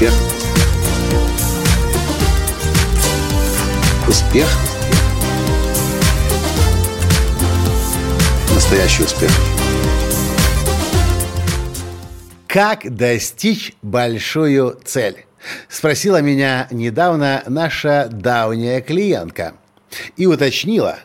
Успех. Успех. Настоящий успех. Как достичь большую цель? Спросила меня недавно наша давняя клиентка и уточнила.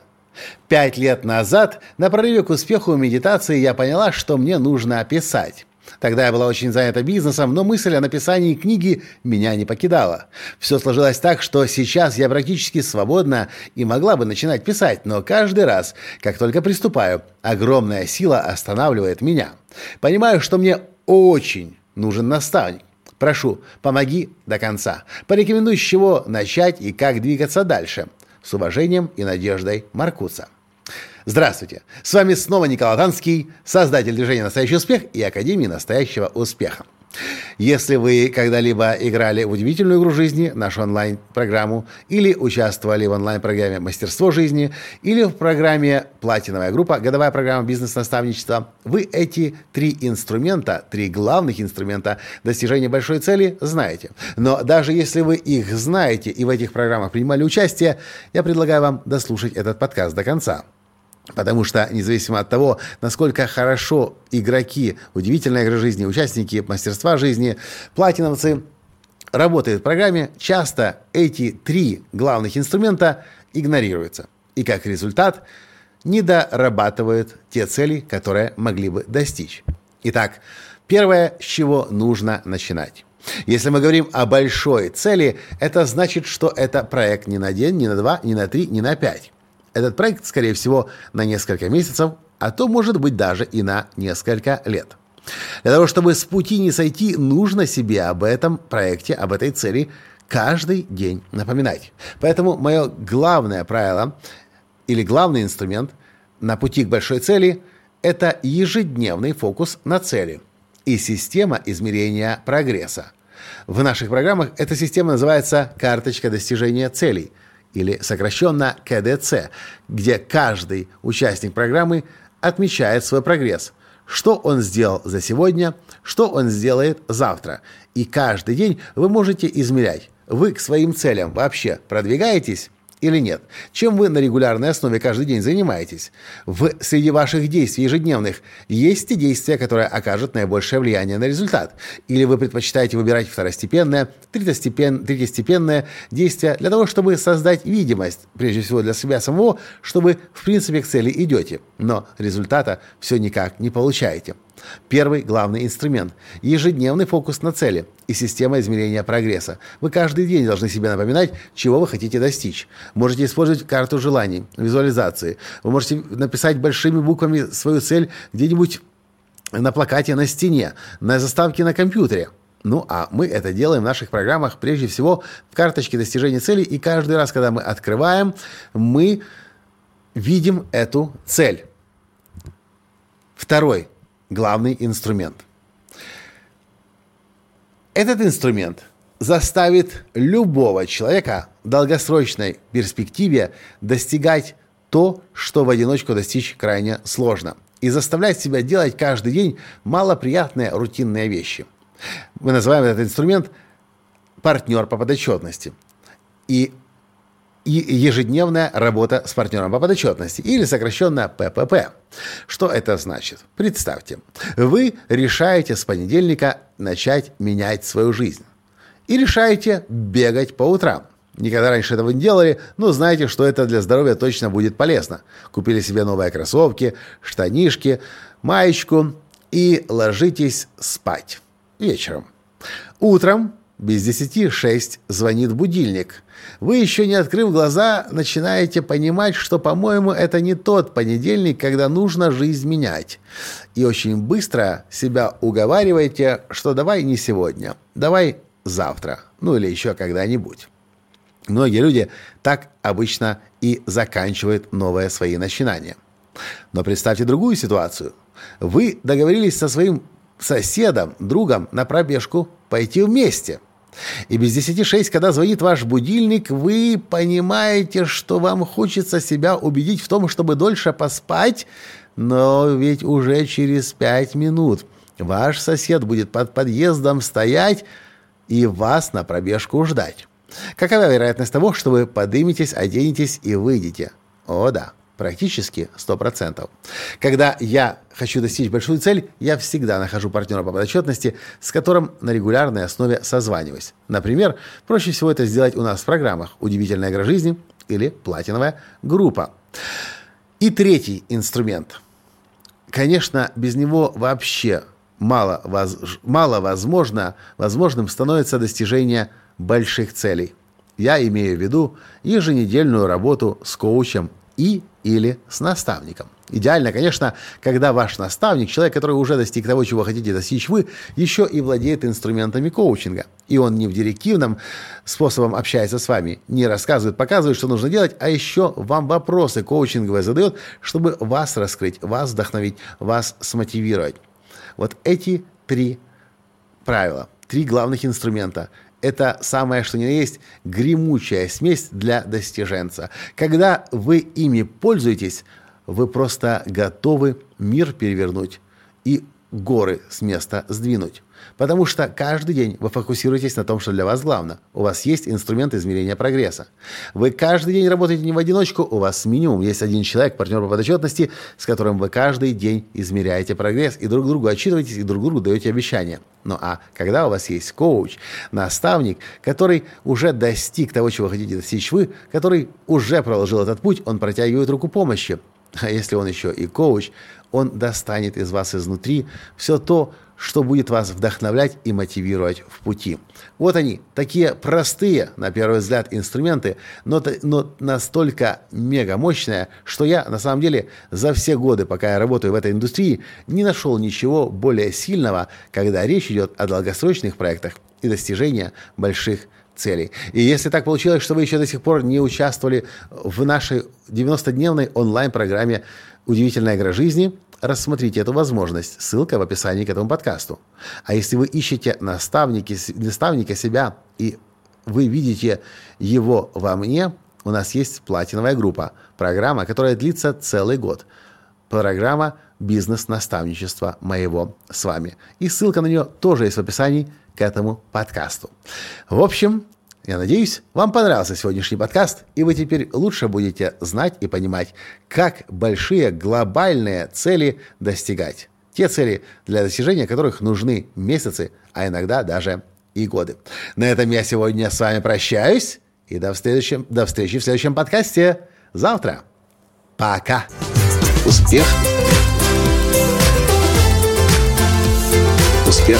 Пять лет назад на прорыве к успеху медитации я поняла, что мне нужно писать. Тогда я была очень занята бизнесом, но мысль о написании книги меня не покидала. Все сложилось так, что сейчас я практически свободна и могла бы начинать писать, но каждый раз, как только приступаю, огромная сила останавливает меня. Понимаю, что мне очень нужен наставник. Прошу, помоги до конца. Порекомендуй, с чего начать и как двигаться дальше. С уважением и надеждой Маркуса. Здравствуйте! С вами снова Николай Танский, создатель движения «Настоящий успех» и Академии «Настоящего успеха». Если вы когда-либо играли в удивительную игру жизни, нашу онлайн-программу, или участвовали в онлайн-программе «Мастерство жизни», или в программе «Платиновая группа», годовая программа бизнес-наставничества, вы эти три инструмента, три главных инструмента достижения большой цели знаете. Но даже если вы их знаете и в этих программах принимали участие, я предлагаю вам дослушать этот подкаст до конца. Потому что, независимо от того, насколько хорошо игроки удивительной игры жизни, участники мастерства жизни, платиновцы работают в программе, часто эти три главных инструмента игнорируются. И как результат не дорабатывают те цели, которые могли бы достичь. Итак, первое, с чего нужно начинать. Если мы говорим о большой цели, это значит, что это проект не на день, не на два, не на три, не на пять. Этот проект, скорее всего, на несколько месяцев, а то, может быть, даже и на несколько лет. Для того, чтобы с пути не сойти, нужно себе об этом проекте, об этой цели каждый день напоминать. Поэтому мое главное правило или главный инструмент на пути к большой цели – это ежедневный фокус на цели и система измерения прогресса. В наших программах эта система называется «Карточка достижения целей», или сокращенно КДЦ, где каждый участник программы отмечает свой прогресс, что он сделал за сегодня, что он сделает завтра. И каждый день вы можете измерять, вы к своим целям вообще продвигаетесь или нет? Чем вы на регулярной основе каждый день занимаетесь? В среди ваших действий ежедневных есть те действия, которые окажут наибольшее влияние на результат? Или вы предпочитаете выбирать второстепенное, третьестепен, третьестепенное действие для того, чтобы создать видимость, прежде всего для себя самого, что вы в принципе к цели идете, но результата все никак не получаете? Первый главный инструмент – ежедневный фокус на цели и система измерения прогресса. Вы каждый день должны себе напоминать, чего вы хотите достичь. Можете использовать карту желаний, визуализации. Вы можете написать большими буквами свою цель где-нибудь на плакате на стене, на заставке на компьютере. Ну, а мы это делаем в наших программах прежде всего в карточке достижения цели, и каждый раз, когда мы открываем, мы видим эту цель. Второй главный инструмент. Этот инструмент заставит любого человека в долгосрочной перспективе достигать то, что в одиночку достичь крайне сложно, и заставлять себя делать каждый день малоприятные рутинные вещи. Мы называем этот инструмент партнер по подотчетности. И и ежедневная работа с партнером по подотчетности, или сокращенно ППП. Что это значит? Представьте, вы решаете с понедельника начать менять свою жизнь. И решаете бегать по утрам. Никогда раньше этого не делали, но знаете, что это для здоровья точно будет полезно. Купили себе новые кроссовки, штанишки, маечку и ложитесь спать вечером. Утром без десяти шесть звонит будильник. Вы, еще не открыв глаза, начинаете понимать, что, по-моему, это не тот понедельник, когда нужно жизнь менять. И очень быстро себя уговариваете, что давай не сегодня, давай завтра, ну или еще когда-нибудь. Многие люди так обычно и заканчивают новые свои начинания. Но представьте другую ситуацию. Вы договорились со своим соседом, другом на пробежку пойти вместе. И без десяти шесть, когда звонит ваш будильник, вы понимаете, что вам хочется себя убедить в том, чтобы дольше поспать, но ведь уже через пять минут ваш сосед будет под подъездом стоять, и вас на пробежку ждать. Какова вероятность того, что вы подыметесь, оденетесь и выйдете? О да, практически 100%. Когда я хочу достичь большую цель, я всегда нахожу партнера по подотчетности, с которым на регулярной основе созваниваюсь. Например, проще всего это сделать у нас в программах «Удивительная игра жизни» или «Платиновая группа». И третий инструмент. Конечно, без него вообще мало, воз, мало возможно, возможным становится достижение больших целей. Я имею в виду еженедельную работу с коучем и или с наставником. Идеально, конечно, когда ваш наставник, человек, который уже достиг того, чего хотите достичь вы, еще и владеет инструментами коучинга. И он не в директивном способом общается с вами, не рассказывает, показывает, что нужно делать, а еще вам вопросы коучинговые задает, чтобы вас раскрыть, вас вдохновить, вас смотивировать. Вот эти три правила, три главных инструмента – это самое, что ни на есть, гремучая смесь для достиженца. Когда вы ими пользуетесь, вы просто готовы мир перевернуть и горы с места сдвинуть. Потому что каждый день вы фокусируетесь на том, что для вас главное. У вас есть инструмент измерения прогресса. Вы каждый день работаете не в одиночку, у вас минимум есть один человек, партнер по подотчетности, с которым вы каждый день измеряете прогресс и друг другу отчитываетесь, и друг другу даете обещания. Ну а когда у вас есть коуч, наставник, который уже достиг того, чего хотите достичь вы, который уже проложил этот путь, он протягивает руку помощи. А если он еще и коуч, он достанет из вас изнутри все то, что будет вас вдохновлять и мотивировать в пути. Вот они, такие простые, на первый взгляд, инструменты, но, но настолько мега мощные, что я, на самом деле, за все годы, пока я работаю в этой индустрии, не нашел ничего более сильного, когда речь идет о долгосрочных проектах и достижении больших целей. И если так получилось, что вы еще до сих пор не участвовали в нашей 90-дневной онлайн-программе «Удивительная игра жизни», рассмотрите эту возможность. Ссылка в описании к этому подкасту. А если вы ищете наставники, наставника себя и вы видите его во мне, у нас есть платиновая группа, программа, которая длится целый год. Программа бизнес-наставничества моего с вами. И ссылка на нее тоже есть в описании к этому подкасту. В общем, я надеюсь, вам понравился сегодняшний подкаст, и вы теперь лучше будете знать и понимать, как большие глобальные цели достигать. Те цели, для достижения которых нужны месяцы, а иногда даже и годы. На этом я сегодня с вами прощаюсь, и до, следующем, до встречи в следующем подкасте завтра. Пока. Успех. Успех